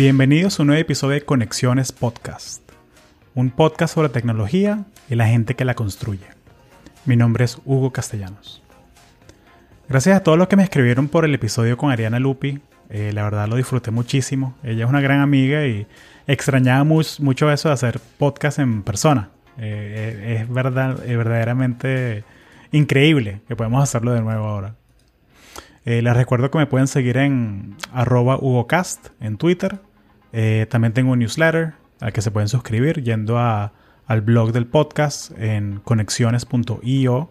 Bienvenidos a un nuevo episodio de Conexiones Podcast, un podcast sobre tecnología y la gente que la construye. Mi nombre es Hugo Castellanos. Gracias a todos los que me escribieron por el episodio con Ariana Lupi, eh, la verdad lo disfruté muchísimo. Ella es una gran amiga y extrañaba mucho eso de hacer podcast en persona. Eh, es, verdad, es verdaderamente increíble que podemos hacerlo de nuevo ahora. Eh, les recuerdo que me pueden seguir en arroba HugoCast en Twitter. Eh, también tengo un newsletter al que se pueden suscribir yendo al blog del podcast en conexiones.io.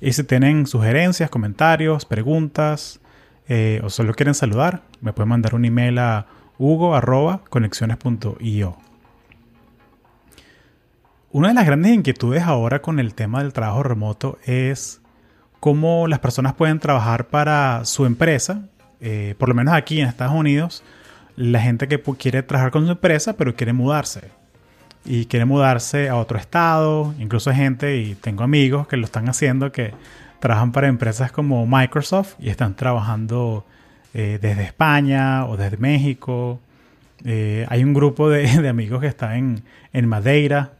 Y si tienen sugerencias, comentarios, preguntas eh, o solo quieren saludar, me pueden mandar un email a hugo.conexiones.io. Una de las grandes inquietudes ahora con el tema del trabajo remoto es cómo las personas pueden trabajar para su empresa, eh, por lo menos aquí en Estados Unidos, la gente que quiere trabajar con su empresa pero quiere mudarse y quiere mudarse a otro estado, incluso gente y tengo amigos que lo están haciendo que trabajan para empresas como Microsoft y están trabajando eh, desde España o desde México. Eh, hay un grupo de, amigos que está en, Madeira,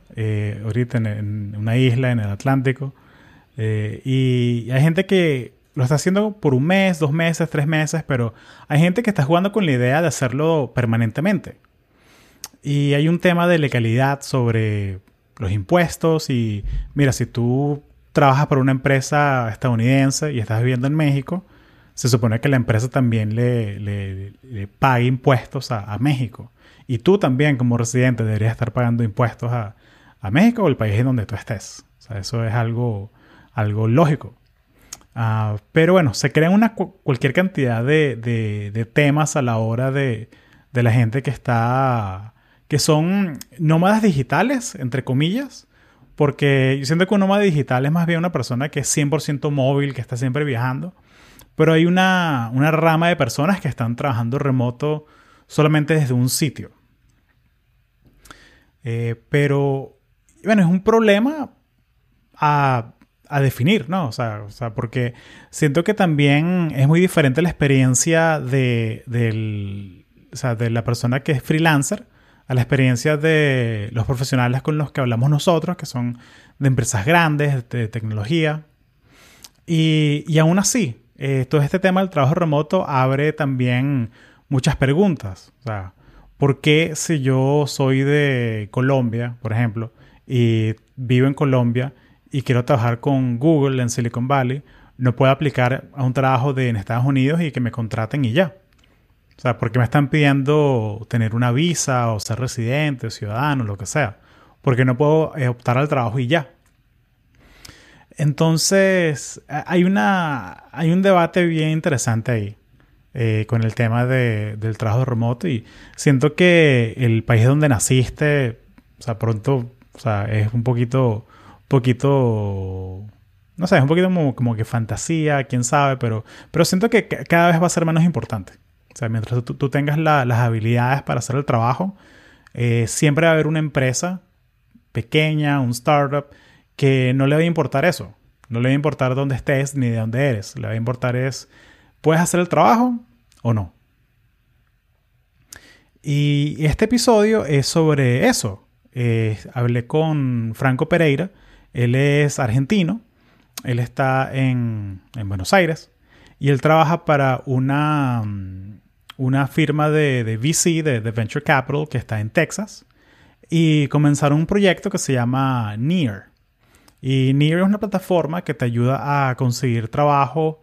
ahorita en una isla en el Atlántico. Eh, y hay gente que lo está haciendo por un mes, dos meses, tres meses, pero hay gente que está jugando con la idea de hacerlo permanentemente. Y hay un tema de legalidad sobre los impuestos y mira, si tú trabajas para una empresa estadounidense y estás viviendo en México, se supone que la empresa también le, le, pague impuestos a, a, México. Y tú también como residente deberías estar pagando impuestos a, a México o el país en donde tú estés. O sea, eso es algo algo lógico. Ah, pero bueno, se crean una, cualquier cantidad de, temas a la hora de, la gente que está, que son nómadas digitales, entre comillas, porque yo siento que un nómada digital es más bien una persona que es 100% móvil, que está siempre viajando, pero hay una, rama de personas que están trabajando remoto solamente desde un sitio. Eh, pero, bueno, es un problema a a definir, ¿no? O sea, porque siento que también es muy diferente la experiencia de, del, o sea, de la persona que es freelancer a la experiencia de los profesionales con los que hablamos nosotros, que son de empresas grandes, de tecnología. Y, y aún así, eh, todo este tema del trabajo remoto abre también muchas preguntas. O sea, ¿por qué si yo soy de Colombia, por ejemplo, y vivo en Colombia, y quiero trabajar con Google en Silicon Valley, no puedo aplicar a un trabajo de en Estados Unidos y que me contraten y ya. O sea, porque me están pidiendo tener una visa o ser residente o ciudadano, lo que sea. Porque no puedo eh, optar al trabajo y ya. Entonces, hay, una, hay un debate bien interesante ahí eh, con el tema del trabajo remoto y siento que el país donde naciste, o sea, pronto, o sea, es un poquito poquito no sé, es un poquito como, que fantasía, quién sabe, pero, pero siento que cada vez va a ser menos importante. O sea, mientras tú, tengas las habilidades para hacer el trabajo, eh, siempre va a haber una empresa pequeña, un startup, que no le va a importar eso. No le va a importar dónde estés ni de dónde eres. Le va a importar es, ¿puedes hacer el trabajo o no? Y este episodio es sobre eso. Eh, hablé con Franco Pereira, él es argentino, él está en, Buenos Aires y él trabaja para una, mm, una firma de, VC, de, Venture Capital, que está en Texas. Y comenzaron un proyecto que se llama Near. Y Near es una plataforma que te ayuda a conseguir trabajo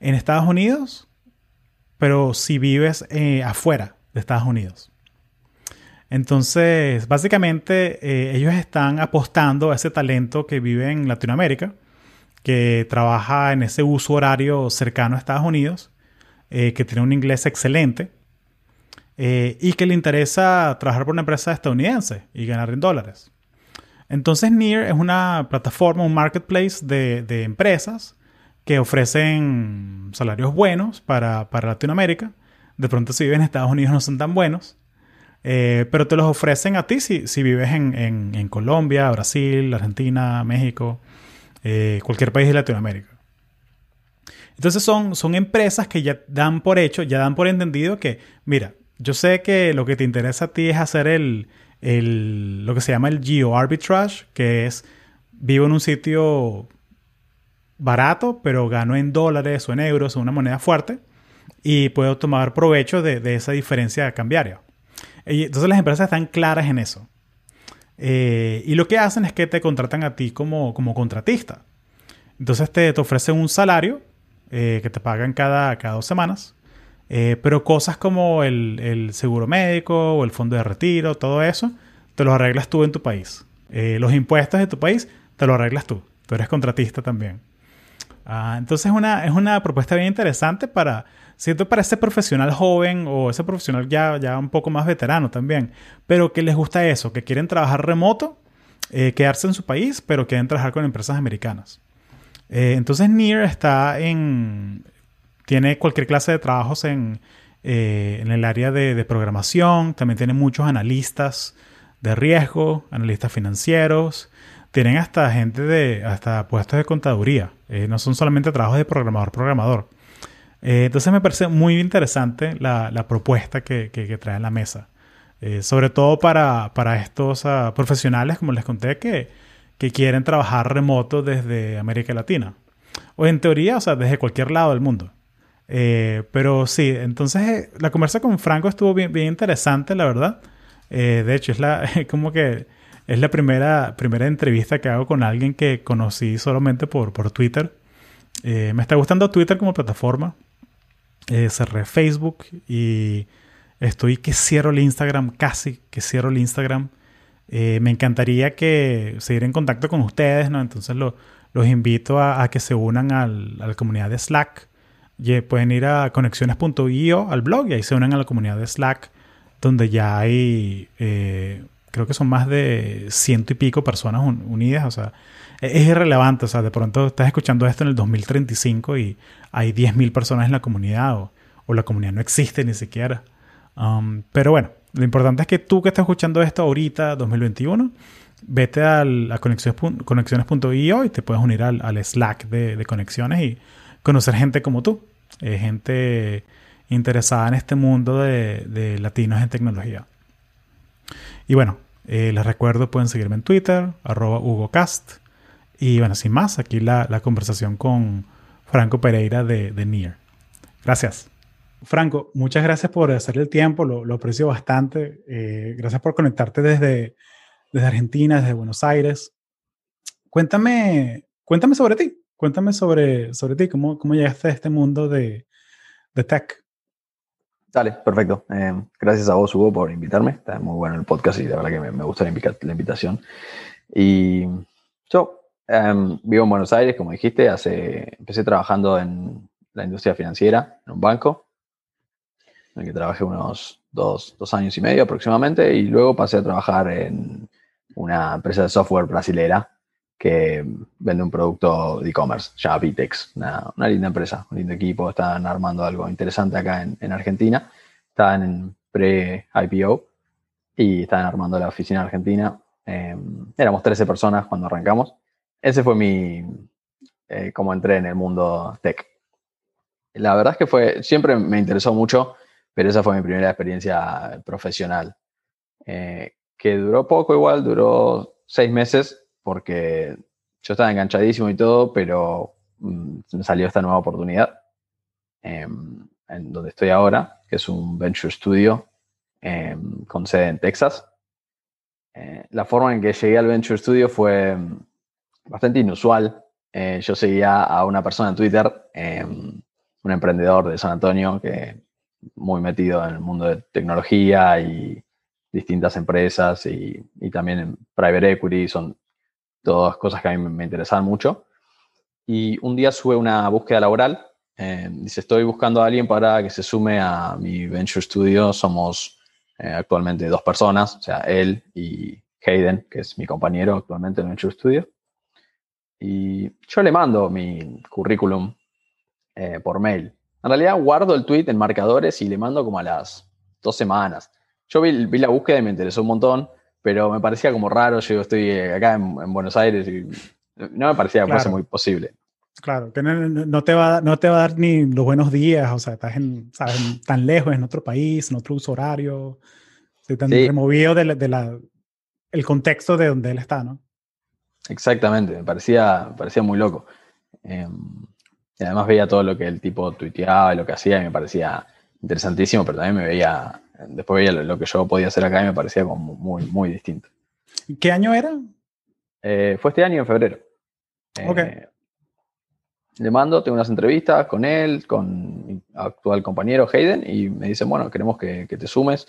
en Estados Unidos, pero si vives eh, afuera de Estados Unidos. Entonces, básicamente, eh, ellos están apostando a ese talento que vive en Latinoamérica, que trabaja en ese uso horario cercano a Estados Unidos, eh, que tiene un inglés excelente eh, y que le interesa trabajar por una empresa estadounidense y ganar en dólares. Entonces, Near es una plataforma, un marketplace de, empresas que ofrecen salarios buenos para, para Latinoamérica. De pronto, si viven en Estados Unidos, no son tan buenos eh, pero te los ofrecen a ti si, si vives en, en, Colombia, Brasil, Argentina, México, eh, cualquier país de Latinoamérica. Entonces son, son empresas que ya dan por hecho, ya dan por entendido que, mira, yo sé que lo que te interesa a ti es hacer el, el, lo que se llama el geo arbitrage, que es vivo en un sitio barato, pero gano en dólares o en euros o una moneda fuerte y puedo tomar provecho de, esa diferencia cambiaria. Entonces las empresas están claras en eso. Eh, y lo que hacen es que te contratan a ti como, como contratista. Entonces te, te ofrecen un salario eh, que te pagan cada, cada dos semanas. Eh, pero cosas como el, el, seguro médico o el fondo de retiro, todo eso, te lo arreglas tú en tu país. los impuestos de tu país te lo arreglas tú. Tú eres contratista también. Ah, entonces una, es una propuesta bien interesante para, siento para ese profesional joven o ese profesional ya, ya un poco más veterano también, pero que les gusta eso, que quieren trabajar remoto, eh, quedarse en su país, pero quieren trabajar con empresas americanas. Eh, entonces NEAR está en, tiene cualquier clase de trabajos en, eh, en el área de, de, programación, también tiene muchos analistas de riesgo, analistas financieros, tienen hasta gente de, hasta puestos de contaduría. Eh, no son solamente trabajos de programador-programador. Eh, entonces me parece muy interesante la, propuesta que, que, trae en la mesa. Eh, sobre todo para, estos ah, profesionales, como les conté, que, que quieren trabajar remoto desde América Latina. O en teoría, o sea, desde cualquier lado del mundo. pero sí, entonces la conversa con Franco estuvo bien, bien interesante, la verdad. de hecho, es la, como que es la primera, primera entrevista que hago con alguien que conocí solamente por, por Twitter. Eh, me está gustando Twitter como plataforma. Eh, cerré Facebook y estoy que cierro el Instagram, casi que cierro el Instagram. Eh, me encantaría que seguir en contacto con ustedes, ¿no? Entonces los invito a, que se unan al, a la comunidad de Slack. Y pueden ir a conexiones.io al blog y ahí se unen a la comunidad de Slack, donde ya hay creo que son más de ciento y pico personas unidas, o sea, e-, es irrelevante, o sea, de pronto estás escuchando esto en el 2035 y hay 10.000 personas en la comunidad o, la comunidad no existe ni siquiera. Um, pero bueno, lo importante es que tú que estás escuchando esto ahorita, 2021, vete a, conexiones.io y te puedes unir al, Slack de, conexiones y conocer gente como tú, eh, gente interesada en este mundo de latinos en tecnología. Y bueno, eh, les recuerdo, pueden seguirme en Twitter, arroba HugoCast. Y bueno, sin más, aquí la, conversación con Franco Pereira de, de NIR. Gracias. Franco, muchas gracias por hacer el tiempo, lo, aprecio bastante. Eh, gracias por conectarte desde, desde Argentina, desde Buenos Aires. Cuéntame, cuéntame sobre ti, cuéntame sobre, sobre ti, cómo, cómo llegaste a este mundo de, de tech. Dale, perfecto. Eh, gracias a vos, Hugo, por invitarme. Está muy bueno el podcast y la verdad que me, gusta la, invitación. Y yo em, vivo en Buenos Aires, como dijiste, hace, empecé trabajando en la industria financiera, en un banco, en el que trabajé unos dos, dos años y medio aproximadamente, y luego pasé a trabajar en una empresa de software brasilera que vende un producto de e-commerce, ya Vitex, una, linda empresa, un lindo equipo, están armando algo interesante acá en, Argentina, están en pre-IPO y están armando la oficina argentina. Em, éramos 13 personas cuando arrancamos. Ese fue mi, eh, como entré en el mundo tech. La verdad es que fue, siempre me interesó mucho, pero esa fue mi primera experiencia profesional, eh, que duró poco igual, duró seis meses, porque yo estaba enganchadísimo y todo, pero mm, me salió esta nueva oportunidad em, en donde estoy ahora, que es un Venture Studio em, con sede en Texas. Eh, la forma en que llegué al Venture Studio fue mm, bastante inusual. Eh, yo seguía a una persona en Twitter, em, un emprendedor de San Antonio, que muy metido en el mundo de tecnología y distintas empresas y, también en private equity, todas cosas que a mí me interesaban mucho. Y un día sube una búsqueda laboral. Eh, dice, estoy buscando a alguien para que se sume a mi Venture Studio. Somos eh, actualmente dos personas, o sea, él y Hayden, que es mi compañero actualmente en Venture Studio. Y yo le mando mi currículum eh, por mail. En realidad guardo el tweet en marcadores y le mando como a las dos semanas. Yo vi, vi la búsqueda y me interesó un montón pero me parecía como raro, yo estoy acá en, Buenos Aires y no me parecía fuese muy posible. Claro, que no, te va, no te va a dar ni los buenos días, o sea, estás en, tan lejos, en otro país, en otro uso horario, tan removido del de la, el contexto de donde él está, ¿no? Exactamente, me parecía, parecía muy loco. Em, y además veía todo lo que el tipo tuiteaba y lo que hacía y me parecía interesantísimo, pero también me veía, después veía lo, que yo podía hacer acá y me parecía como muy, muy distinto. ¿Qué año era? Eh, fue este año en febrero. Ok. Eh, le mando, tengo unas entrevistas con él, con mi actual compañero Hayden, y me dicen, bueno, queremos que, te sumes.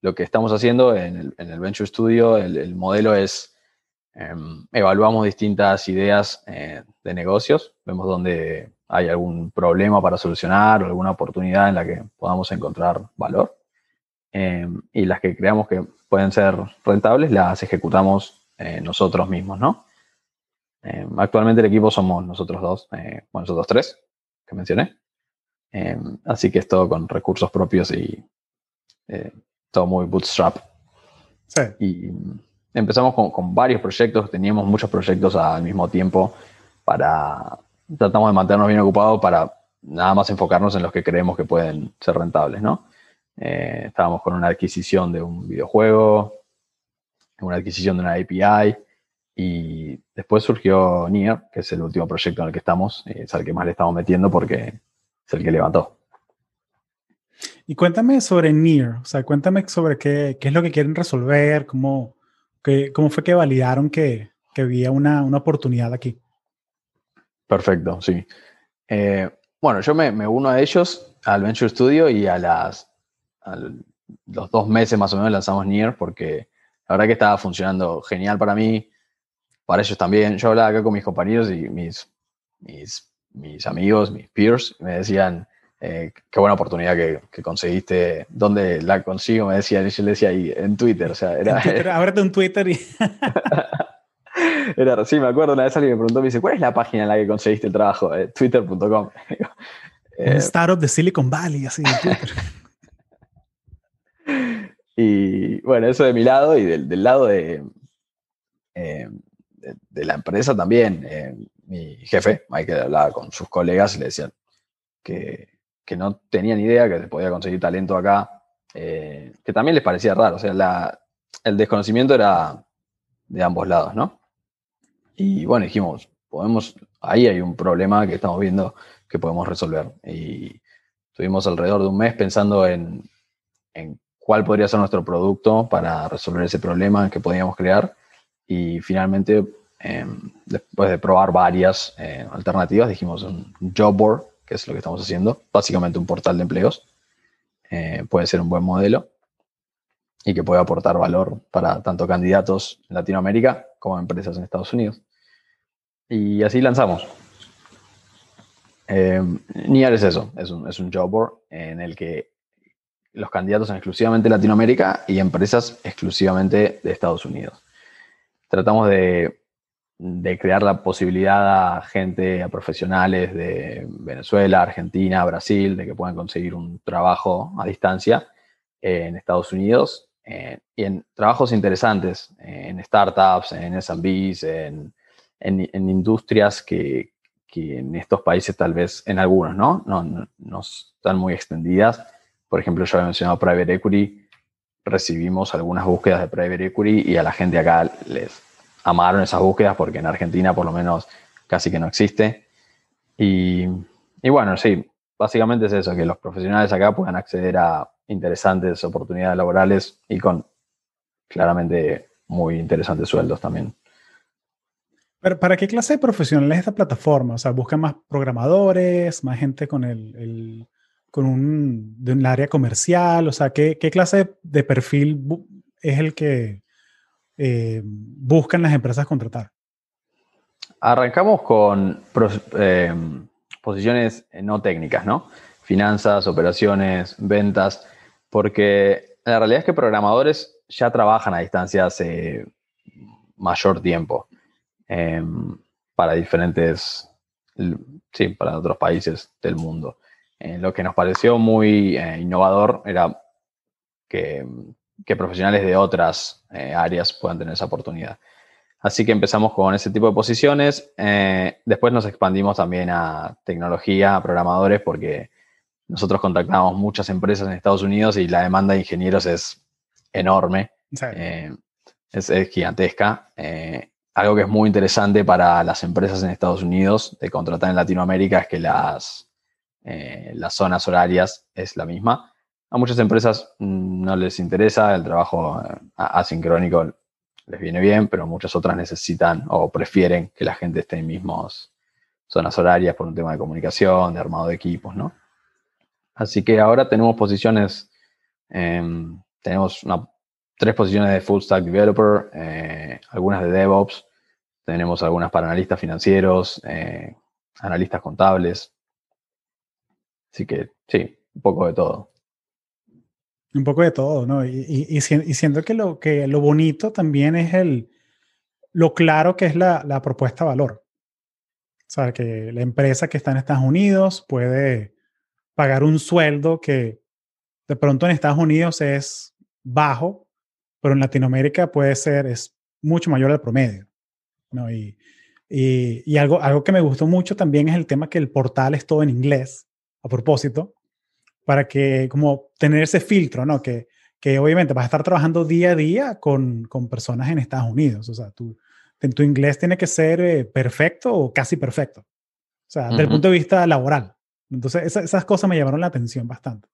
Lo que estamos haciendo en el, Venture Studio, el, modelo es, em, evaluamos distintas ideas eh, de negocios, vemos dónde hay algún problema para solucionar o alguna oportunidad en la que podamos encontrar valor. Em, y las que creamos que pueden ser rentables, las ejecutamos eh, nosotros mismos, ¿no? Eh, actualmente el equipo somos nosotros dos, eh, bueno, nosotros tres que mencioné. Eh, así que es todo con recursos propios y todo muy bootstrap. Sí. Y empezamos con, varios proyectos, teníamos muchos proyectos al mismo tiempo para, tratamos de mantenernos bien ocupados para nada más enfocarnos en los que creemos que pueden ser rentables, ¿no? estábamos con una adquisición de un videojuego, una adquisición de una API, y después surgió Nier, que es el último proyecto en el que estamos, es al que más le estamos metiendo porque es el que levantó. Y cuéntame sobre Nier, o sea, cuéntame sobre qué, qué es lo que quieren resolver, cómo, qué, cómo fue que validaron que, que había una, una, oportunidad aquí. Perfecto, sí. Eh, bueno, yo me, me, uno a ellos, al Venture Studio, y a las a los dos meses más o menos lanzamos Nier porque la verdad que estaba funcionando genial para mí para ellos también. Yo hablaba acá con mis compañeros y mis, mis, amigos, mis peers, me decían, eh, qué buena oportunidad que, conseguiste. ¿Dónde la consigo? Me decían, y yo le decía ahí, en Twitter. O sea, era, ábrete un Twitter y... era, sí, me acuerdo una vez alguien me preguntó, me dice, ¿cuál es la página en la que conseguiste el trabajo? Eh, Twitter.com. eh, startup de Silicon Valley, así, Twitter. y bueno, eso de mi lado y del, del lado de, eh, de, la empresa también, mi jefe, Michael, hablaba con sus colegas y le decían que, no tenían idea que se podía conseguir talento acá, que también les parecía raro, o sea, el desconocimiento era de ambos lados, ¿no? Y bueno, dijimos, podemos, ahí hay un problema que estamos viendo que podemos resolver. Y estuvimos alrededor de un mes pensando en, en cuál podría ser nuestro producto para resolver ese problema que podíamos crear y finalmente, em, después de probar varias eh, alternativas, dijimos un job board, que es lo que estamos haciendo, básicamente un portal de empleos. Eh, puede ser un buen modelo y que puede aportar valor para tanto candidatos en Latinoamérica como empresas en Estados Unidos. Y así lanzamos. Eh, NIAR es eso, es un, es un job board en el que los candidatos son exclusivamente Latinoamérica y empresas exclusivamente de Estados Unidos tratamos de, crear la posibilidad a gente, a profesionales de Venezuela, Argentina, Brasil, de que puedan conseguir un trabajo a distancia en Estados Unidos eh, en trabajos interesantes, en startups, en SMBs, en, en, industrias que, en estos países tal vez, en algunos, ¿no? No, no están muy extendidas. Por ejemplo, yo había mencionado Private Equity, recibimos algunas búsquedas de private equity y a la gente acá les amaron esas búsquedas porque en Argentina por lo menos casi que no existe. Y, y bueno, sí, básicamente es eso, que los profesionales acá puedan acceder a interesantes oportunidades laborales y con claramente muy interesantes sueldos también. Pero ¿para qué clase de profesionales es esta plataforma? O sea, ¿buscan más programadores, más gente con el con un, de un área comercial? O sea, ¿qué, qué clase de perfil es el que eh, buscan las empresas contratar? Arrancamos con eh, posiciones no técnicas, ¿no? Finanzas, operaciones, ventas, porque la realidad es que programadores ya trabajan a distancia hace mayor tiempo em, para diferentes, sí, para otros países del mundo. Eh, lo que nos pareció muy eh, innovador era que, profesionales de otras eh, áreas puedan tener esa oportunidad. Así que empezamos con ese tipo de posiciones. Después nos expandimos también a tecnología, a programadores, porque nosotros contactamos muchas empresas en Estados Unidos y la demanda de ingenieros es enorme, eh, es, gigantesca. Eh, algo que es muy interesante para las empresas en Estados Unidos de contratar en Latinoamérica es que las, las zonas horarias es la misma. A muchas empresas no les interesa el trabajo asincrónico les viene bien, pero muchas otras necesitan o prefieren que la gente esté en mismos zonas horarias por un tema de comunicación, de armado de equipos, ¿no? Así que ahora tenemos posiciones, em, tenemos tres posiciones de Full Stack Developer, eh, algunas de DevOps, tenemos algunas para analistas financieros, eh, analistas contables. Así que sí, un poco de todo. Un poco de todo, ¿no? Y, y, siento que lo, que lo bonito también es el, lo claro que es la, la propuesta valor. O sea, que la empresa que está en Estados Unidos puede pagar un sueldo que de pronto en Estados Unidos es bajo, pero en Latinoamérica puede ser, es mucho mayor al promedio. ¿no? Y, y, y, algo, algo que me gustó mucho también es el tema que el portal es todo en inglés, a propósito, para que como tener ese filtro, ¿no? Que, que obviamente vas a estar trabajando día a día con, con personas en Estados Unidos. O sea, tu, tu inglés tiene que ser eh, perfecto o casi perfecto. O sea, desde el punto de vista laboral. Entonces, esas cosas me llamaron la atención bastante.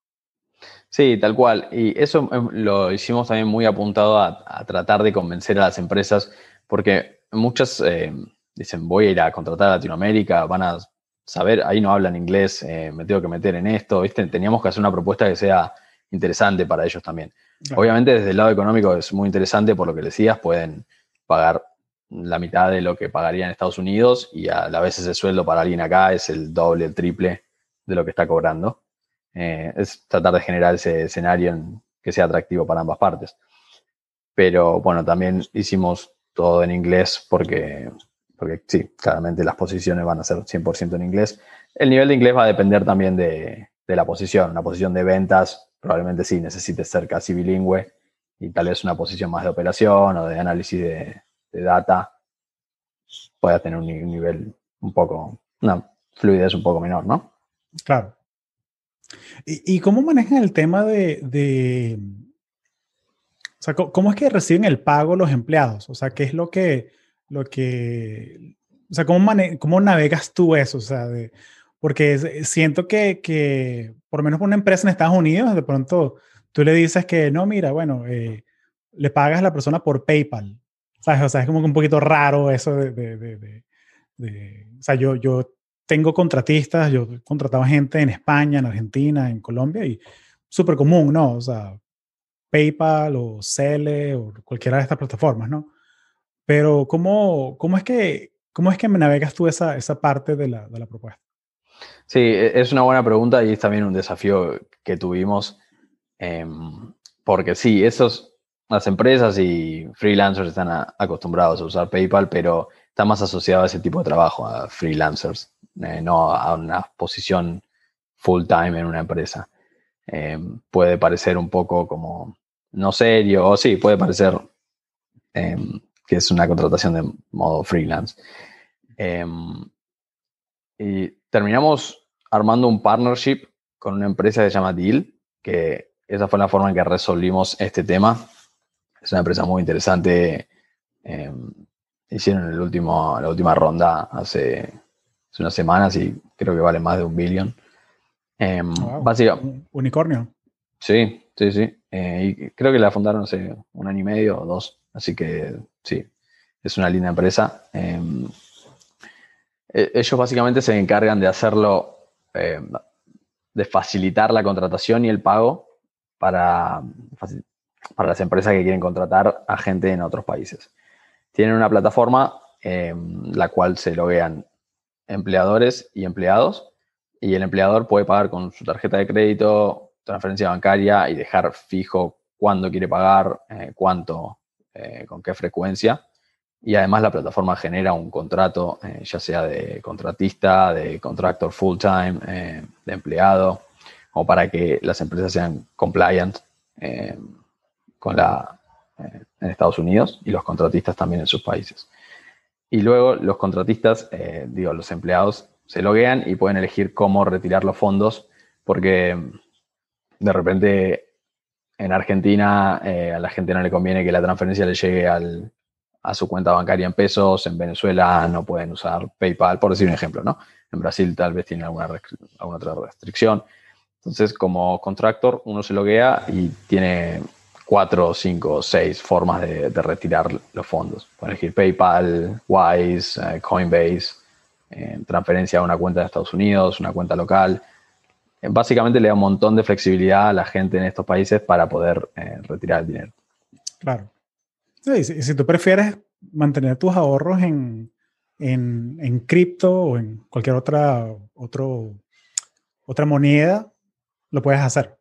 Sí, tal cual. Y eso em, lo hicimos también muy apuntado a, tratar de convencer a las empresas, porque muchas eh, dicen, voy a ir a contratar a Latinoamérica, van a saber, ahí no hablan inglés, eh, me tengo que meter en esto, ¿viste? Teníamos que hacer una propuesta que sea interesante para ellos también. Obviamente desde el lado económico es muy interesante por lo que decías, pueden pagar la mitad de lo que pagaría en Estados Unidos y a la vez ese sueldo para alguien acá es el doble, el triple de lo que está cobrando. Eh, es tratar de generar ese escenario en que sea atractivo para ambas partes. Pero bueno, también hicimos todo en inglés porque porque sí, claramente las posiciones van a ser 100% en inglés. El nivel de inglés va a depender también de, la posición. Una posición de ventas probablemente sí necesite ser casi bilingüe y tal vez una posición más de operación o de análisis de, data pueda tener un, nivel un poco, una fluidez un poco menor, ¿no? Claro. ¿Y, cómo manejan el tema de, de, o sea, cómo es que reciben el pago los empleados? O sea, ¿qué es lo que, lo que, o sea, ¿cómo, cómo navegas tú eso? O sea, porque siento que, que, por lo menos una empresa en Estados Unidos, de pronto tú le dices que no, mira, bueno, eh, le pagas a la persona por PayPal. ¿Sabes? O sea, es como que un poquito raro eso de, de, de, o sea, yo, yo tengo contratistas, yo he contratado gente en España, en Argentina, en Colombia y súper común, ¿no? O sea, PayPal o Cele o cualquiera de estas plataformas, ¿no? Pero ¿cómo, cómo, es, que, cómo es que navegas tú esa, esa parte de la, de la propuesta? Sí, e, es una buena pregunta y es también un desafío que tuvimos. Em, porque sí, esos, las empresas y freelancers están acostumbrados a usar PayPal, pero está más asociado a ese tipo de trabajo, a freelancers, eh, no a una posición full time en una empresa. Em, puede parecer un poco como no serio, o sí, puede parecer em, que es una contratación de modo freelance. Y terminamos armando un partnership con una empresa que se llama Deal, que esa fue la forma en que resolvimos este tema. Es una empresa muy interesante. Hicieron el último, la última ronda hace, hace, unas semanas y creo que vale más de un billón. Um, Unicornio. Sí, sí, sí. Eh, y creo que la fundaron hace un año y medio o dos. Así que sí, es una linda empresa. Em, e, ellos básicamente se encargan de hacerlo, em, de facilitar la contratación y el pago para, para las empresas que quieren contratar a gente en otros países. Tienen una plataforma en la cual se loguean empleadores y empleados y el empleador puede pagar con su tarjeta de crédito, transferencia bancaria y dejar fijo cuándo quiere pagar, eh, cuánto eh, con qué frecuencia. Y además la plataforma genera un contrato, eh, ya sea de contratista, de contractor full time, de empleado, o para que las empresas sean compliant con la, en Estados Unidos y los contratistas también en sus países. Y luego los contratistas, eh, digo, los empleados, se loguean y pueden elegir cómo retirar los fondos, porque de repente en Argentina eh, a la gente no le conviene que la transferencia le llegue a su cuenta bancaria en pesos, en Venezuela no pueden usar PayPal, por decir un ejemplo, ¿no? En Brasil tal vez tiene alguna, alguna otra restricción. Entonces, como contractor, uno se loguea y tiene cuatro, cinco, seis formas de, retirar los fondos. Pueden elegir PayPal, Wise, eh, Coinbase, eh, transferencia a una cuenta de Estados Unidos, una cuenta local. Eh, básicamente le da un montón de flexibilidad a la gente en estos países para poder retirar el dinero. Claro. Sí, si, si, tú prefieres mantener tus ahorros en, en, cripto o en cualquier otra, otro, otra moneda, lo puedes hacer.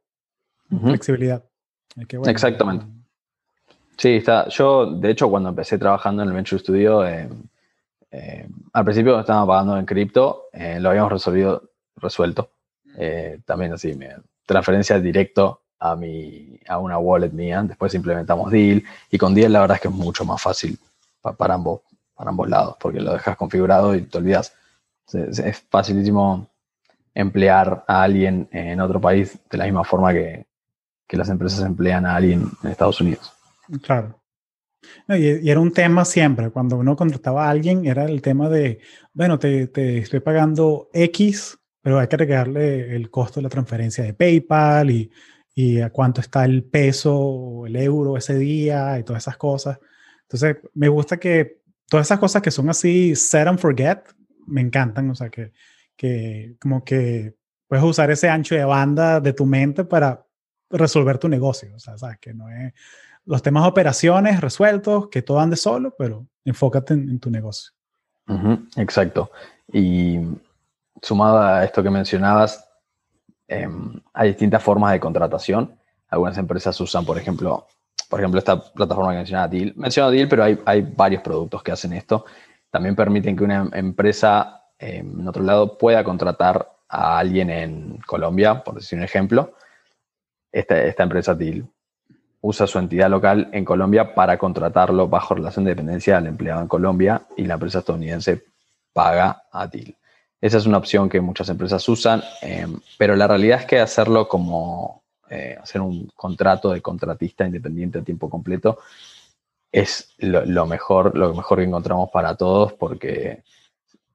Flexibilidad. Exactamente. Sí, está. Yo, de hecho, cuando empecé trabajando en el Venture Studio, eh, eh, al principio estaba pagando en cripto, eh, lo habíamos resolvido, resuelto. también así, me, transferencia directo a, mi, a una wallet mía. Después implementamos Deal. Y con Deal la verdad es que es mucho más fácil para, ambos, para ambos lados, porque lo dejas configurado y te olvidas. es facilísimo emplear a alguien en otro país de la misma forma que, las empresas emplean a alguien en Estados Unidos. Claro. y, era un tema siempre, cuando uno contrataba a alguien, era el tema de, bueno, te, estoy pagando X, pero hay que agregarle el costo de la transferencia de PayPal y, y a cuánto está el peso, el euro ese día y todas esas cosas. Entonces, me gusta que todas esas cosas que son así, set and forget, me encantan, o sea, que, que como que puedes usar ese ancho de banda de tu mente para resolver tu negocio. O sea, sabes que no es los temas de operaciones resueltos, que todo ande solo, pero enfócate en, tu negocio. exacto. Y sumado a esto que mencionabas, em, hay distintas formas de contratación. Algunas empresas usan, por ejemplo, por ejemplo, esta plataforma que mencionaba Deal. Menciono Deal, pero hay, hay varios productos que hacen esto. También permiten que una empresa en otro lado pueda contratar a alguien en Colombia, por decir un ejemplo, esta, empresa TIL usa su entidad local en Colombia para contratarlo bajo relación de dependencia al empleado en Colombia y la empresa estadounidense paga a TIL. Esa es una opción que muchas empresas usan, em, pero la realidad es que hacerlo como eh, hacer un contrato de contratista independiente a tiempo completo es lo, lo, mejor, lo mejor que encontramos para todos porque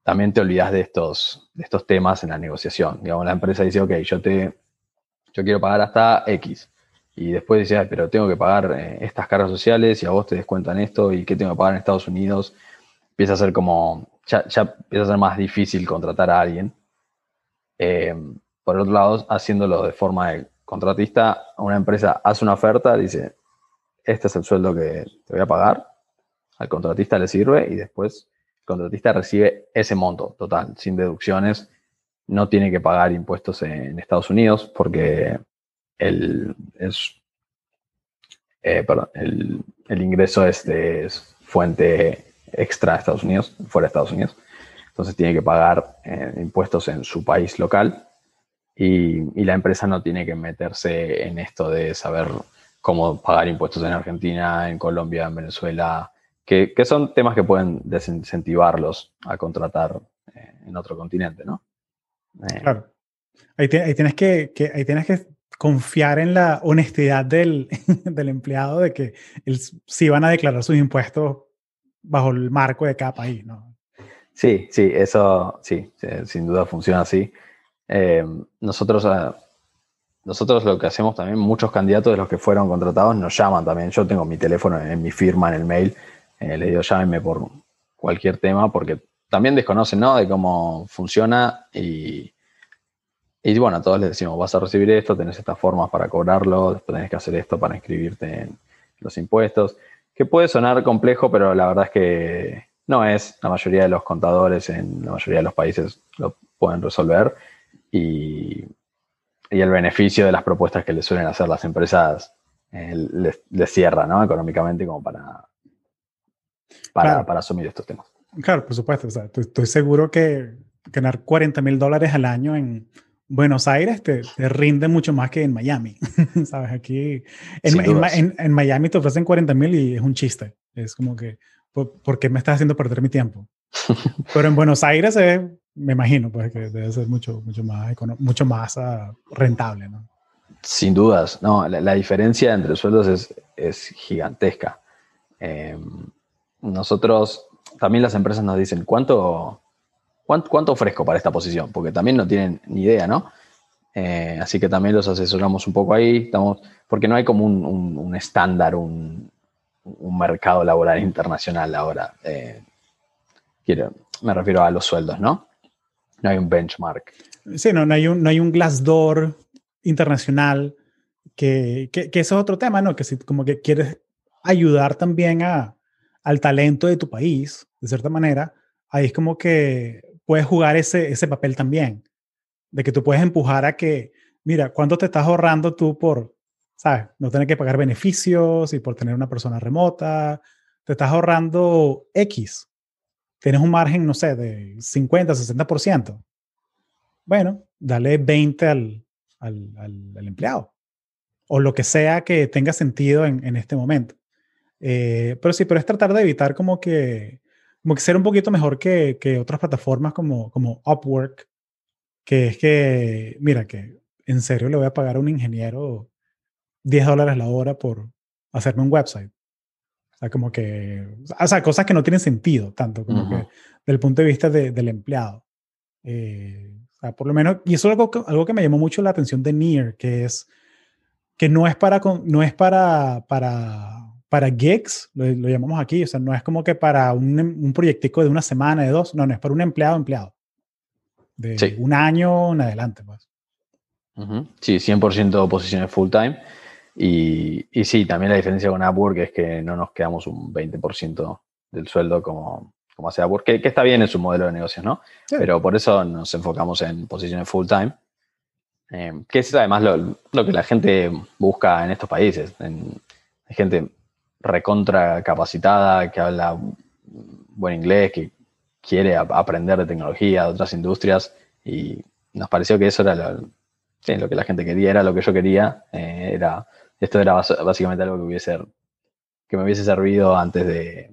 también te olvidas de estos, de estos temas en la negociación. Digamos, la empresa dice, ok, yo, te, yo quiero pagar hasta X. Y después dice, pero tengo que pagar eh, estas cargas sociales y a vos te descuentan esto y qué tengo que pagar en Estados Unidos. Empieza a ser como, ya, ya empieza a ser más difícil contratar a alguien. Eh, por otro lado, haciéndolo de forma de contratista, una empresa hace una oferta, dice, este es el sueldo que te voy a pagar, al contratista le sirve y después contratista recibe ese monto total, sin deducciones. No tiene que pagar impuestos en Estados Unidos porque el, es, eh, el, ingreso es de fuente extra a Estados Unidos, fuera de Estados Unidos. Entonces tiene que pagar eh, impuestos en su país local y, y, la empresa no tiene que meterse en esto de saber cómo pagar impuestos en Argentina, en Colombia, en Venezuela, que, son temas que pueden desincentivarlos a contratar eh, en otro continente, ¿no? Eh, claro. Ahí, tienes que, ahí tienes que confiar en la honestidad del, empleado de que sí van a declarar sus impuestos bajo el marco de cada país, ¿no? Sí, sí, eso sí, sin duda funciona así. Eh, nosotros, nosotros lo que hacemos también, muchos candidatos de los que fueron contratados nos llaman también. Yo tengo mi teléfono en mi firma en el mail eh, le digo llámenme por cualquier tema porque también desconocen, ¿no? De cómo funciona y, y bueno, a todos les decimos, vas a recibir esto, tenés estas formas para cobrarlo, después tenés que hacer esto para inscribirte en los impuestos, que puede sonar complejo, pero la verdad es que no es. La mayoría de los contadores en la mayoría de los países lo pueden resolver y, y el beneficio de las propuestas que les suelen hacer las empresas eh, les, les, cierra, ¿no? Económicamente como para, para, asumir estos temas. Claro, por supuesto. estoy, seguro que ganar 40 mil dólares al año en Buenos Aires te, rinde mucho más que en Miami. ¿Sabes? Aquí, en, en, Miami te ofrecen 40 mil y es un chiste. Es como que ¿por, qué me estás haciendo perder mi tiempo? Pero en Buenos Aires me imagino pues, que debe ser mucho, mucho más, mucho más uh, rentable, ¿no? Sin dudas, no, la, diferencia entre sueldos es, es gigantesca. Eh, nosotros, también las empresas nos dicen, ¿cuánto, cuánto, ofrezco para esta posición? Porque también no tienen ni idea, ¿no? Eh, así que también los asesoramos un poco ahí, estamos, porque no hay como un, estándar, un, mercado laboral internacional ahora. Eh, quiero, me refiero a los sueldos, ¿no? No hay un benchmark. Sí, no, no hay un, no hay un Glassdoor internacional, que, que, que eso es otro tema, ¿no? Que si como que quieres ayudar también a, al talento de tu país, de cierta manera, ahí es como que puedes jugar ese, ese papel también, de que tú puedes empujar a que, mira, ¿cuánto te estás ahorrando tú por, sabes, no tener que pagar beneficios y por tener una persona remota? Te estás ahorrando X. Tienes un margen, no sé, de 50, 60%. Bueno, dale 20 al, al, al, empleado. O lo que sea que tenga sentido en, en este momento. Eh, pero sí, pero es tratar de evitar como que, como que ser un poquito mejor que, que otras plataformas como, como Upwork, que es que, mira, que en serio le voy a pagar a un ingeniero 10 dólares la hora por hacerme un website. O sea, como que, o sea, cosas que no tienen sentido, tanto como que desde el punto de vista del empleado. Eh, o sea, por lo menos, y eso es algo que, algo que me llamó mucho la atención de Near, que es que no es para, no es para, para para gigs, lo, llamamos aquí, o sea, no es como que para un, un proyectico de una semana, de dos, no, no es para un empleado, empleado. De un año en adelante, pues. Sí, 100% posiciones full time. Y, y, sí, también la diferencia con Upwork es que no nos quedamos un 20% del sueldo como, como hace Upwork, que, que, está bien en su modelo de negocios, ¿no? Pero por eso nos enfocamos en posiciones full time, eh, que es además lo, lo, que la gente busca en estos países. En, hay gente recontra capacitada, que habla buen inglés, que quiere aprender de tecnología, de otras industrias, y nos pareció que eso era lo, que la gente quería, era lo que yo quería, eh, era, esto era básicamente algo que, hubiese, que me hubiese servido antes de,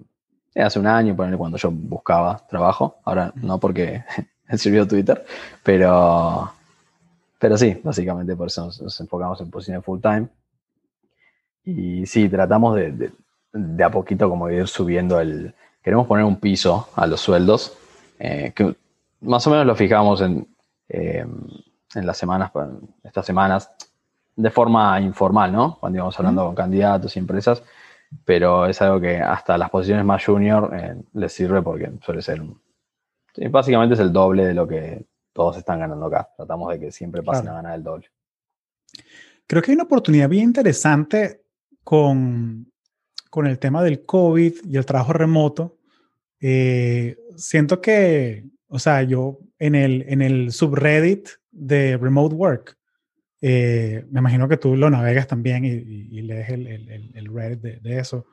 hace un año, cuando yo buscaba trabajo, ahora no porque me sirvió Twitter, pero, pero sí, básicamente por eso nos, enfocamos en posiciones full time. Y sí, tratamos de, de, a poquito como ir subiendo el... Queremos poner un piso a los sueldos, eh, que más o menos lo fijamos en, eh, en las semanas, estas semanas, de forma informal, ¿no? Cuando íbamos hablando con candidatos y empresas, pero es algo que hasta las posiciones más junior eh, les sirve porque suele ser un... básicamente es el doble de lo que todos están ganando acá. Tratamos de que siempre pasen a ganar el doble. Creo que hay una oportunidad bien interesante con, con el tema del COVID y el trabajo remoto, eh, siento que, o sea, yo en el, en el subreddit de Remote Work, eh, me imagino que tú lo navegas también y, lees el, el, el Reddit de, eso.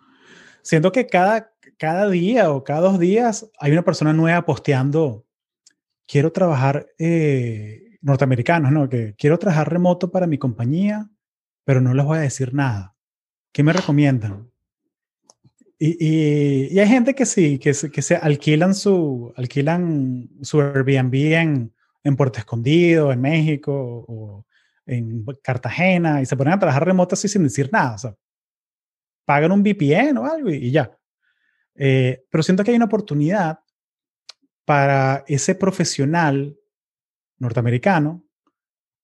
Siento que cada, cada día o cada dos días hay una persona nueva posteando, quiero trabajar eh, norteamericanos, ¿no? Que quiero trabajar remoto para mi compañía, pero no les voy a decir nada. ¿Qué me recomiendan? Y, y, hay gente que sí, que, que se alquilan su, alquilan su Airbnb en, en Puerto Escondido, en México o en Cartagena y se ponen a trabajar remoto así sin decir nada. O sea, pagan un VPN o algo y, ya. Eh, pero siento que hay una oportunidad para ese profesional norteamericano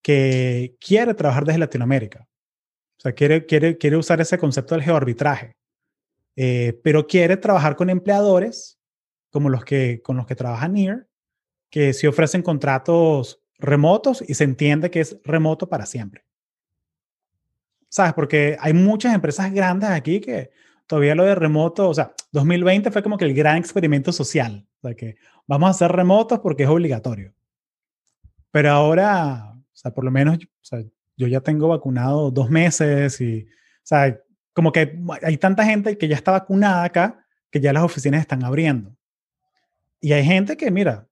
que quiere trabajar desde Latinoamérica. Sea, quiere, quiere, quiere usar ese concepto del geoarbitraje eh, pero quiere trabajar con empleadores como los que, con los que trabaja NEAR, que se ofrecen contratos remotos y se entiende que es remoto para siempre. ¿Sabes? Porque hay muchas empresas grandes aquí que todavía lo de remoto, o sea, 2020 fue como que el gran experimento social, o sea, que vamos a ser remotos porque es obligatorio. Pero ahora, o sea, por lo menos, o sea, yo ya tengo vacunado dos meses y, o sea, como que hay tanta gente que ya está vacunada acá que ya las oficinas están abriendo. Y hay gente que, mira,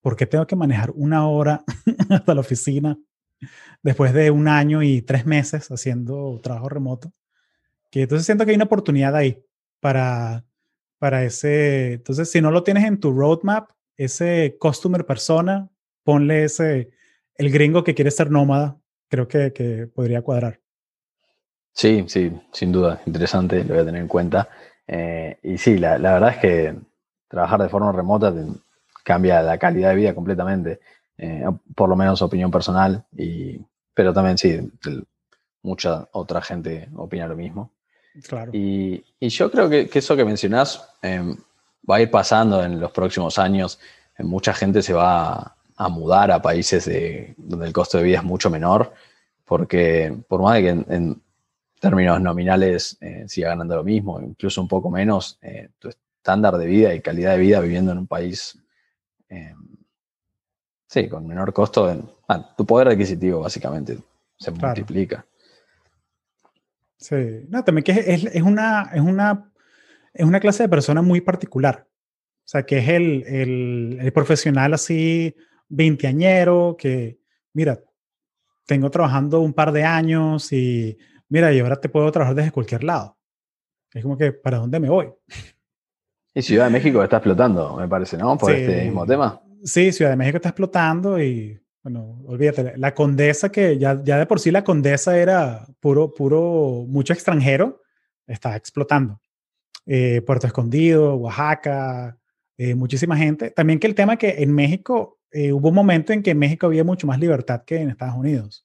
¿por qué tengo que manejar una hora hasta la oficina después de un año y tres meses haciendo trabajo remoto? Que entonces siento que hay una oportunidad ahí para, para ese. Entonces, si no lo tienes en tu roadmap, ese customer persona, ponle ese, el gringo que quiere ser nómada, creo que, que podría cuadrar. Sí, sí, sin duda, interesante, lo voy a tener en cuenta. Eh, y sí, la, la, verdad es que trabajar de forma remota te cambia la calidad de vida completamente, eh, por lo menos opinión personal, y, pero también sí, mucha otra gente opina lo mismo. Claro. Y, y yo creo que, que, eso que mencionás eh, va a ir pasando en los próximos años. mucha gente se va a, mudar a países de, donde el costo de vida es mucho menor, porque por más de que en, en términos nominales eh, siga ganando lo mismo, incluso un poco menos, eh, tu estándar de vida y calidad de vida viviendo en un país, eh, sí, con menor costo, en, tu poder adquisitivo básicamente se multiplica. Sí, no, también que es, es, una, es, una, es una clase de persona muy particular. O sea, que es el, el, el profesional así, veinteañero, que, mira, tengo trabajando un par de años y mira, y ahora te puedo trabajar desde cualquier lado. Es como que, ¿para dónde me voy? Y Ciudad de México está explotando, me parece, ¿no? Por este mismo tema. Sí, Ciudad de México está explotando y, bueno, olvídate, la condesa que ya, ya de por sí la condesa era puro, puro, mucho extranjero, está explotando. Eh, Puerto Escondido, Oaxaca, eh, muchísima gente. También que el tema que en México eh, hubo un momento en que en México había mucho más libertad que en Estados Unidos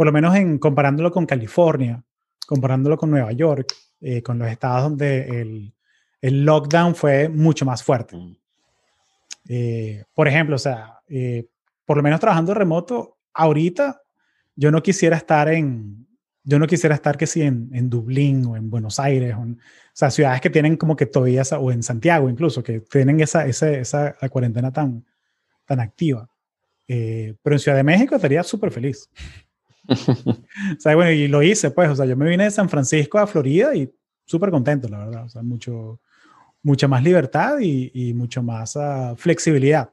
por lo menos en comparándolo con California, comparándolo con Nueva York, eh, con los estados donde el, el, lockdown fue mucho más fuerte. Mm. Eh, por ejemplo, o sea, eh, por lo menos trabajando remoto, ahorita yo no quisiera estar en, yo no quisiera estar que si en, en Dublín o en Buenos Aires, o, o, sea, ciudades que tienen como que todavía, o en Santiago incluso, que tienen esa, esa, esa la cuarentena tan, tan activa. pero en Ciudad de México estaría súper feliz. o sea, bueno, y lo hice, pues, o sea, yo me vine de San Francisco a Florida y súper contento, la verdad, o sea, mucho, mucha más libertad y, y mucho más uh, flexibilidad.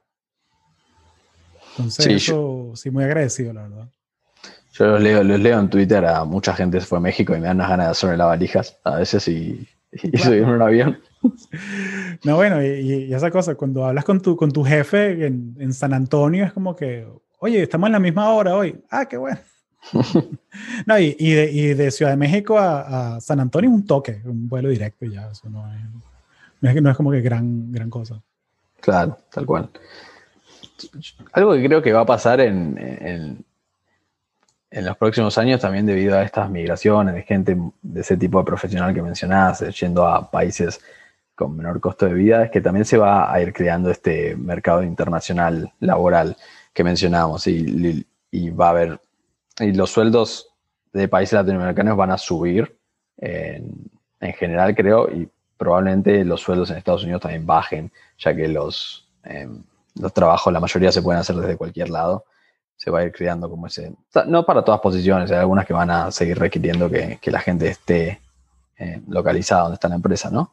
Entonces, sí, eso yo, sí, muy agradecido, la verdad. Yo los leo, los leo en Twitter, a mucha gente se fue a México y me dan unas ganas de hacerme las valijas, a veces y, y claro. subirme un avión. No, bueno, y, y, esa cosa, cuando hablas con tu, con tu jefe en, en San Antonio, es como que, oye, estamos en la misma hora hoy. Ah, qué bueno. no, y, y, de, y, de, Ciudad de México a, a, San Antonio un toque, un vuelo directo y ya, eso no es, no es, no es como que gran, gran cosa. Claro, tal cual. Algo que creo que va a pasar en, en, en, los próximos años también debido a estas migraciones de gente de ese tipo de profesional que mencionás, yendo a países con menor costo de vida, es que también se va a ir creando este mercado internacional laboral que mencionamos y, y va a haber y los sueldos de países latinoamericanos van a subir en, en, general, creo, y probablemente los sueldos en Estados Unidos también bajen, ya que los, eh, los trabajos, la mayoría se pueden hacer desde cualquier lado. Se va a ir creando como ese. No para todas posiciones, hay algunas que van a seguir requiriendo que, que la gente esté eh, localizada donde está la empresa, ¿no?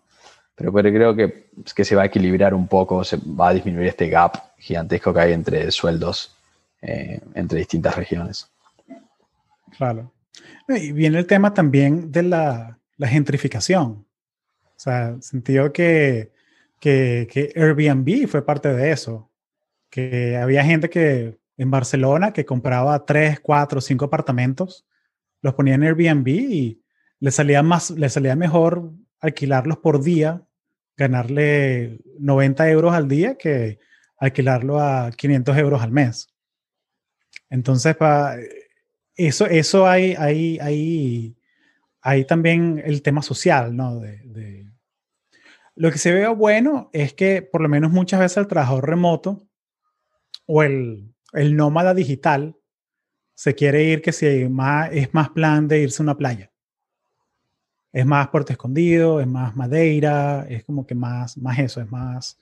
Pero, creo que, que se va a equilibrar un poco, se va a disminuir este gap gigantesco que hay entre sueldos eh, entre distintas regiones. Claro. Y viene el tema también de la, la gentrificación. O sea, sentido que, que, que, Airbnb fue parte de eso. Que había gente que en Barcelona que compraba tres, cuatro, cinco apartamentos, los ponía en Airbnb y le salía, más, le salía mejor alquilarlos por día, ganarle 90 euros al día que alquilarlo a 500 euros al mes. Entonces, para eso, eso hay, hay, hay, hay también el tema social, ¿no? De, de, Lo que se ve bueno es que por lo menos muchas veces el trabajador remoto o el, el nómada digital se quiere ir que si más, es más plan de irse a una playa. Es más Puerto Escondido, es más Madeira, es como que más, más eso, es más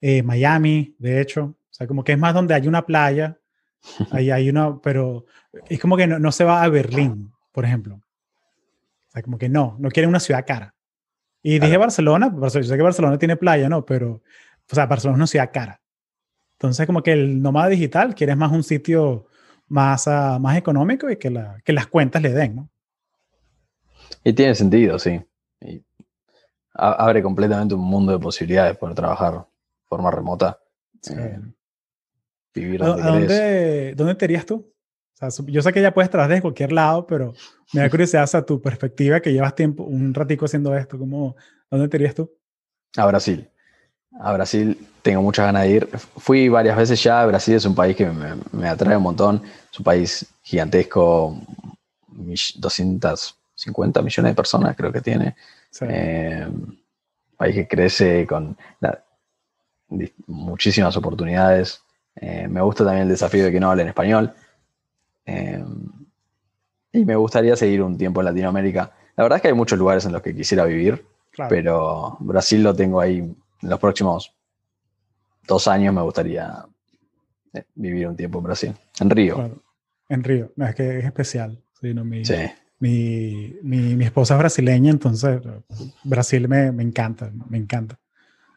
eh, Miami, de hecho. O sea, como que es más donde hay una playa Ahí hay una, pero es como que no, no, se va a Berlín, por ejemplo. O sea, como que no, no quiere una ciudad cara. Y dije Barcelona, yo sé que Barcelona tiene playa, ¿no? Pero, o sea, Barcelona es una ciudad cara. Entonces, como que el nómada digital quiere más un sitio más, uh, más económico y que, la, que las cuentas le den, ¿no? Y tiene sentido, sí. Y abre completamente un mundo de posibilidades poder trabajar de forma remota. Eh, vivir donde ¿A, dónde, dónde te irías tú? yo sé que ya puedes trabajar de cualquier lado, pero me da curiosidad a tu perspectiva que llevas tiempo, un ratico haciendo esto. ¿cómo, ¿Dónde te irías tú? A Brasil. A Brasil tengo muchas ganas de ir. Fui varias veces ya. Brasil es un país que me, atrae un montón. Es un país gigantesco, 250 millones de personas creo que tiene. Eh, país que crece con muchísimas oportunidades. Eh, me gusta también el desafío de que no hablen español. Eh, y me gustaría seguir un tiempo en Latinoamérica. La verdad es que hay muchos lugares en los que quisiera vivir, pero Brasil lo tengo ahí en los próximos dos años. Me gustaría vivir un tiempo en Brasil, en Río. En Río, es que es especial. Mi, mi, mi, esposa es brasileña, entonces Brasil me, me encanta, me encanta.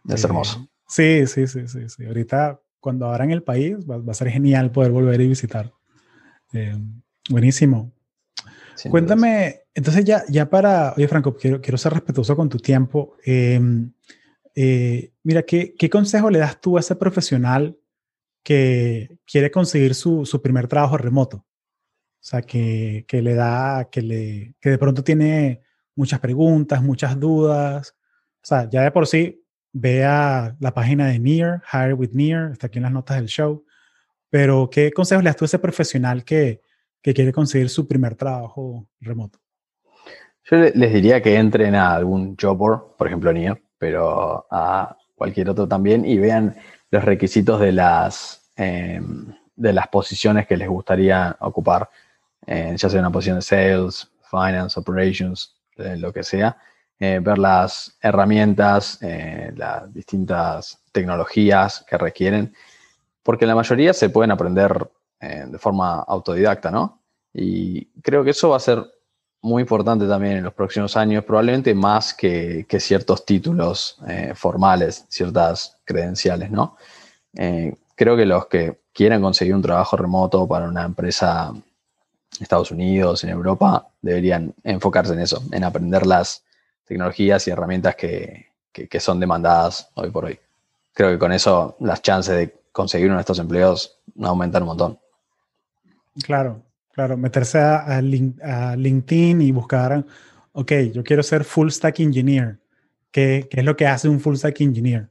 Es hermoso. Sí, sí, sí, sí, sí. Ahorita, cuando abran el país, va, a ser genial poder volver y visitar. Eh, buenísimo. Cuéntame, entonces ya, ya para, oye Franco, quiero, quiero ser respetuoso con tu tiempo. Em, eh, mira, ¿qué, ¿qué, consejo le das tú a ese profesional que quiere conseguir su, su primer trabajo remoto? O sea, que, que, le da, que, le, que de pronto tiene muchas preguntas, muchas dudas. O sea, ya de por sí, vea la página de Near, Hire with Near, está aquí en las notas del show. Pero, ¿qué consejos le das tú a ese profesional que, que quiere conseguir su primer trabajo remoto? Yo les diría que entren a algún job board, por ejemplo Near, pero a cualquier otro también y vean los requisitos de las, em, de las posiciones que les gustaría ocupar, eh, ya sea una posición de sales, finance, operations, eh, lo que sea. Eh, ver las herramientas, las distintas tecnologías que requieren, porque la mayoría se pueden aprender de forma autodidacta, ¿no? Y creo que eso va a ser muy importante también en los próximos años, probablemente más que, ciertos títulos eh, formales, ciertas credenciales, ¿no? Eh, creo que los que quieran conseguir un trabajo remoto para una empresa Estados Unidos, en Europa, deberían enfocarse en eso, en aprender las tecnologías y herramientas que, que son demandadas hoy por hoy. Creo que con eso las chances de conseguir uno de estos empleos aumentan un montón. Claro, Claro, meterse a, LinkedIn y buscar, ok, yo quiero ser full stack engineer. ¿Qué, qué es lo que hace un full stack engineer?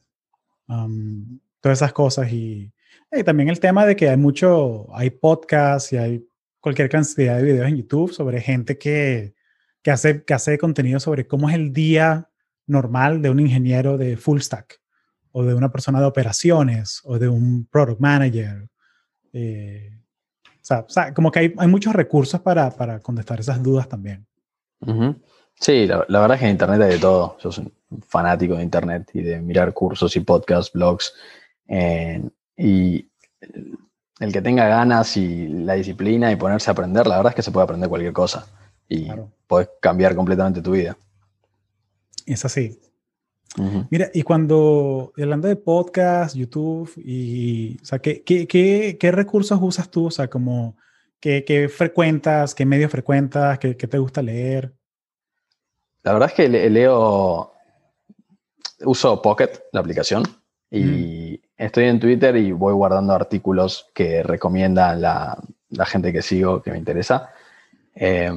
Um, todas esas cosas y, también el tema de que hay mucho, hay podcasts y hay cualquier cantidad de videos en YouTube sobre gente que, que, hace, que hace contenido sobre cómo es el día normal de un ingeniero de full stack o de una persona de operaciones o de un product manager. Eh, o sea, como que hay, hay muchos recursos para, para, contestar esas dudas también. Sí, la, verdad es que en Internet hay de todo. Yo soy un fanático de Internet y de mirar cursos y podcasts, blogs. y el que tenga ganas y la disciplina y ponerse a aprender, la verdad es que se puede aprender cualquier cosa. Y puedes cambiar completamente tu vida. Es así. Mira, y cuando, hablando de podcast, YouTube, y, o sea, ¿qué, qué, qué, recursos usas tú? O sea, como, ¿qué, ¿qué, frecuentas? ¿Qué medios frecuentas? ¿Qué, te gusta leer? La verdad es que leo, uso Pocket, la aplicación, y estoy en Twitter y voy guardando artículos que recomienda la, la gente que sigo, que me interesa. Eh,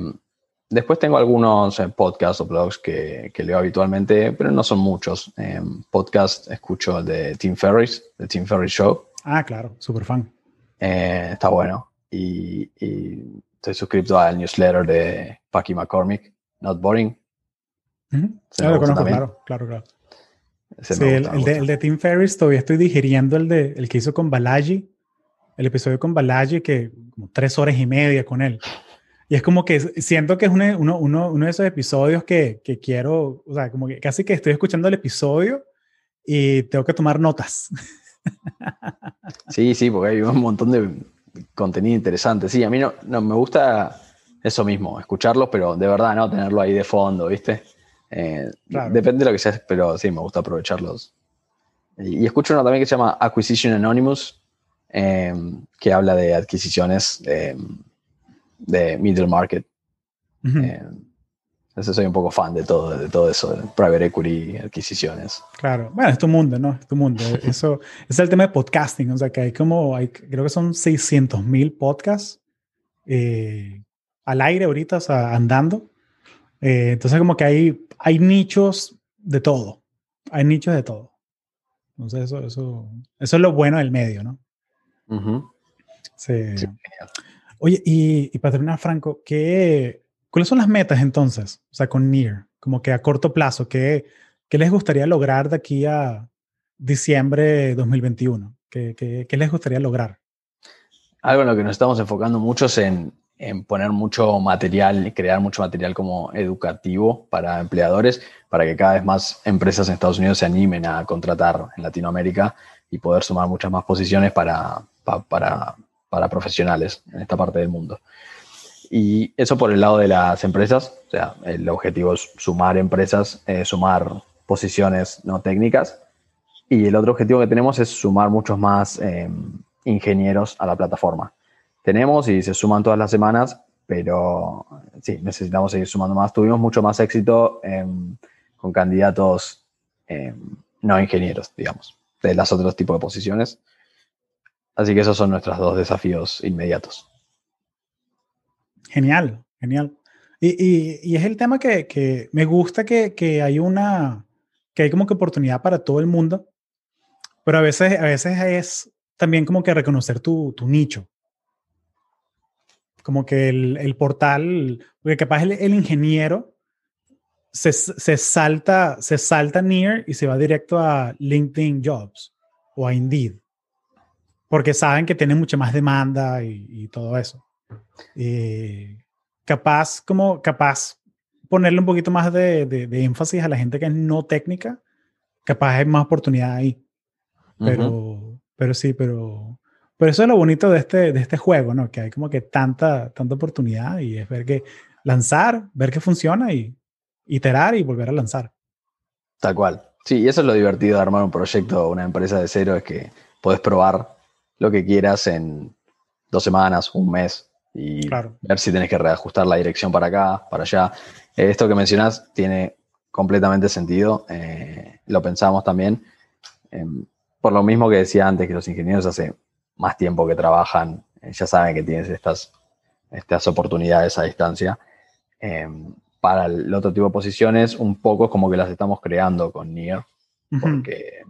Después tengo algunos eh, podcasts o blogs que, leo habitualmente, pero no son muchos. Eh, podcast escucho el de Tim Ferriss, The Tim Ferriss Show. Ah, claro, súper fan. Eh, está bueno. Y, estoy suscrito al newsletter de Paki McCormick, Not Boring. lo conozco, claro, claro, claro. Sí, el, de, el, de, Tim Ferriss todavía estoy digiriendo el, de, el que hizo con Balaji, el episodio con Balaji, que como tres horas y media con él. Y es como que siento que es uno, uno, uno, de esos episodios que, que, quiero, o sea, como que casi que estoy escuchando el episodio y tengo que tomar notas. Sí, sí, porque hay un montón de contenido interesante. Sí, a mí no, no me gusta eso mismo, escucharlos, pero de verdad, ¿no? Tenerlo ahí de fondo, ¿viste? Eh, depende de lo que sea, pero sí, me gusta aprovecharlos. Y, escucho uno también que se llama Acquisition Anonymous, eh, que habla de adquisiciones. Eh, de middle market. Eh, Ese soy un poco fan de todo, de todo eso, de private equity, adquisiciones. Claro, bueno, es tu mundo, ¿no? Es tu mundo. Eso es el tema de podcasting, o sea, que hay como, hay, creo que son 600 mil podcasts eh, al aire ahorita, o sea, andando. Eh, entonces, como que hay, hay nichos de todo. Hay nichos de todo. Entonces, eso, eso, eso es lo bueno del medio, ¿no? sí. Oye, y, y para terminar, Franco, ¿qué, ¿cuáles son las metas entonces? O sea, con NEAR, como que a corto plazo, ¿qué, qué les gustaría lograr de aquí a diciembre de 2021? ¿Qué, qué, qué les gustaría lograr? Algo en lo que nos estamos enfocando mucho es en, en poner mucho material crear mucho material como educativo para empleadores, para que cada vez más empresas en Estados Unidos se animen a contratar en Latinoamérica y poder sumar muchas más posiciones para, para, para profesionales en esta parte del mundo. Y eso por el lado de las empresas, o sea, el objetivo es sumar empresas, eh, sumar posiciones no técnicas. Y el otro objetivo que tenemos es sumar muchos más em, ingenieros a la plataforma. Tenemos y se suman todas las semanas, pero sí, necesitamos seguir sumando más. Tuvimos mucho más éxito em, con candidatos em, no ingenieros, digamos, de las otros tipos de posiciones. Así que esos son nuestros dos desafíos inmediatos. Genial, genial. Y, es el tema que, me gusta que, hay una, que hay como que oportunidad para todo el mundo, pero a veces, a veces es también como que reconocer tu, nicho. Como que el, portal, porque capaz el, el ingeniero se, salta, se salta near y se va directo a LinkedIn Jobs o a Indeed porque saben que tienen mucha más demanda y, todo eso. Eh, capaz, como, capaz ponerle un poquito más de, de, énfasis a la gente que es no técnica, capaz hay más oportunidad ahí. Pero, pero sí, pero, pero eso es lo bonito de este, de este juego, ¿no? Que hay como que tanta, tanta oportunidad y es ver que lanzar, ver que funciona y iterar y volver a lanzar. Tal cual. Sí, y eso es lo divertido de armar un proyecto, una empresa de cero, es que puedes probar lo que quieras en dos semanas, un mes, y ver si tenés que reajustar la dirección para acá, para allá. Eh, esto que mencionas tiene completamente sentido. Eh, lo pensamos también. Em, por lo mismo que decía antes, que los ingenieros hace más tiempo que trabajan, eh, ya saben que tienes estas, estas oportunidades a distancia. Em, para el otro tipo de posiciones, un poco es como que las estamos creando con NIR. Porque.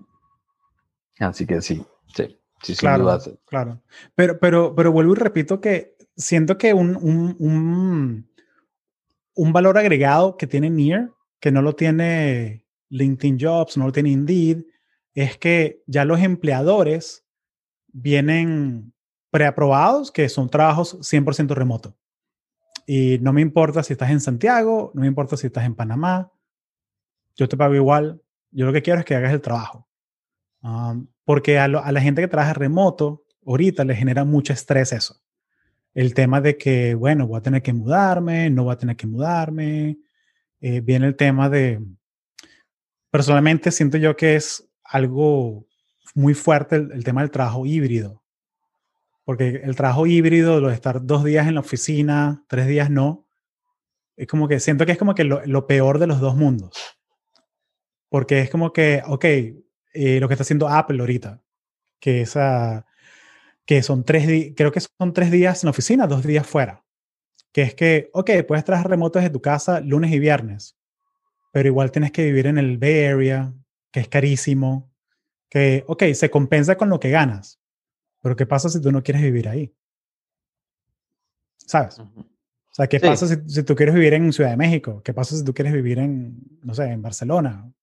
Así que sí, sí claro, Claro. Pero, pero, pero vuelvo y repito que siento que un, un, un, valor agregado que tiene Near, que no lo tiene LinkedIn Jobs, no lo tiene Indeed, es que ya los empleadores vienen preaprobados, que son trabajos 100% remoto. Y no me importa si estás en Santiago, no me importa si estás en Panamá, yo te pago igual. Yo lo que quiero es que hagas el trabajo. Um, porque a, la gente que trabaja remoto, ahorita le genera mucho estrés eso. El tema de que, bueno, voy a tener que mudarme, no voy a tener que mudarme. Eh, viene el tema de, personalmente siento yo que es algo muy fuerte el, tema del trabajo híbrido. Porque el trabajo híbrido, lo de estar dos días en la oficina, tres días no, es como que siento que es como que lo, peor de los dos mundos. Porque es como que, ok, eh, lo que está haciendo Apple ahorita, que, esa, que son tres creo que son tres días en la oficina, dos días fuera. Que es que, ok, puedes trabajar remoto desde tu casa lunes y viernes, pero igual tienes que vivir en el Bay Area, que es carísimo, que, ok, se compensa con lo que ganas, pero ¿qué pasa si tú no quieres vivir ahí? ¿Sabes? O sea, ¿qué pasa si, si, tú quieres vivir en Ciudad de México? ¿Qué pasa si tú quieres vivir en, no sé, en Barcelona? O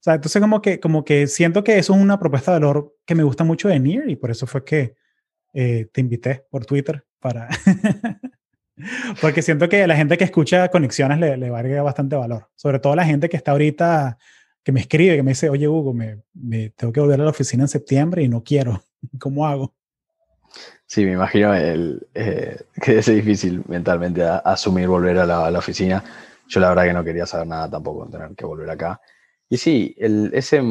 sea, entonces como que, como que siento que eso es una propuesta de valor que me gusta mucho de NIR y por eso fue que eh, te invité por Twitter para... Porque siento que la gente que escucha conexiones le, le va a agregar bastante valor. Sobre todo la gente que está ahorita, que me escribe, que me dice, oye Hugo, me, me tengo que volver a la oficina en septiembre y no quiero. ¿Cómo hago? Sí, me imagino el, eh, que es difícil mentalmente asumir volver a la, a la, oficina. Yo la verdad que no quería saber nada tampoco, tener que volver acá. Y sí, el, ese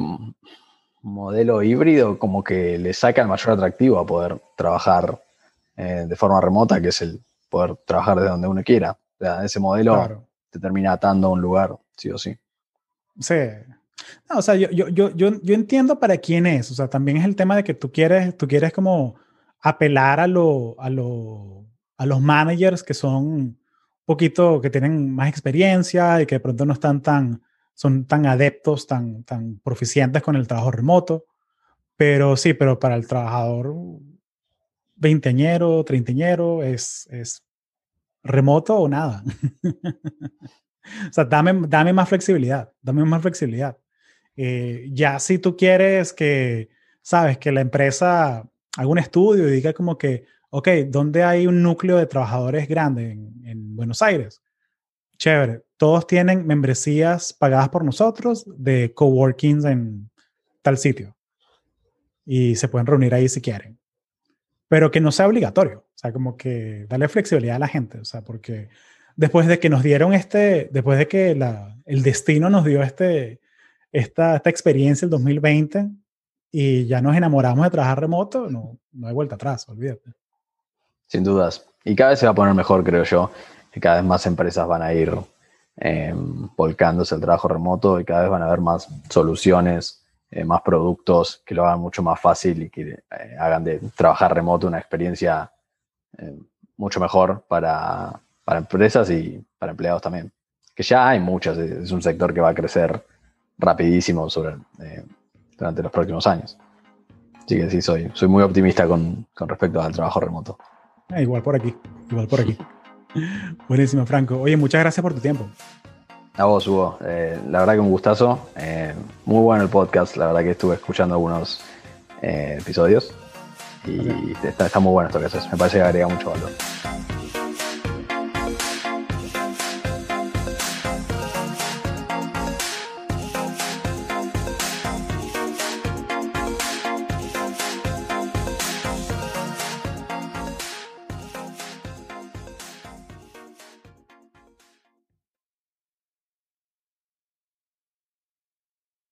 modelo híbrido como que le saca el mayor atractivo a poder trabajar eh, de forma remota, que es el poder trabajar de donde uno quiera. O sea, ese modelo te termina atando a un lugar, sí o sí. Sí. O sea, yo, yo, yo, yo, entiendo para quién es. O sea, también es el tema de que tú quieres, tú quieres como apelar a, lo, a, lo, a los managers que son poquito, que tienen más experiencia y que de pronto no están tan, son tan adeptos, tan, tan proficientes con el trabajo remoto. Pero sí, pero para el trabajador veinteañero, treintañero, es, es remoto o nada. o sea, dame, dame más flexibilidad, dame más flexibilidad. Eh, ya si tú quieres que, sabes, que la empresa haga un estudio y diga como que, ok, ¿dónde hay un núcleo de trabajadores grande en, en Buenos Aires? Chévere, todos tienen membresías pagadas por nosotros de coworkings en tal sitio. Y se pueden reunir ahí si quieren pero que no sea obligatorio. O sea, como que darle flexibilidad a la gente. O sea, porque después de que nos dieron este, después de que el destino nos dio este, esta, esta experiencia el 2020 y ya nos enamoramos de trabajar remoto, no, no hay vuelta atrás, olvídate. Sin dudas. Y cada vez se va a poner mejor, creo yo. Y cada vez más empresas van a ir eh, volcándose al trabajo remoto y cada vez van a haber más soluciones eh, más productos que lo hagan mucho más fácil y que eh, hagan de trabajar remoto una experiencia eh, mucho mejor para, para, empresas y para empleados también. Que ya hay muchas, es un sector que va a crecer rapidísimo sobre, durante los próximos años. Así que sí, soy, soy muy optimista con, con respecto al trabajo remoto. igual por aquí, igual por aquí. Buenísimo, Franco. Oye, muchas gracias por tu tiempo. A vos, Hugo. Eh, la verdad que un gustazo. Eh, muy bueno el podcast. La verdad que estuve escuchando algunos eh, episodios. Y está, está, muy bueno esto que haces. Me parece que agrega mucho valor.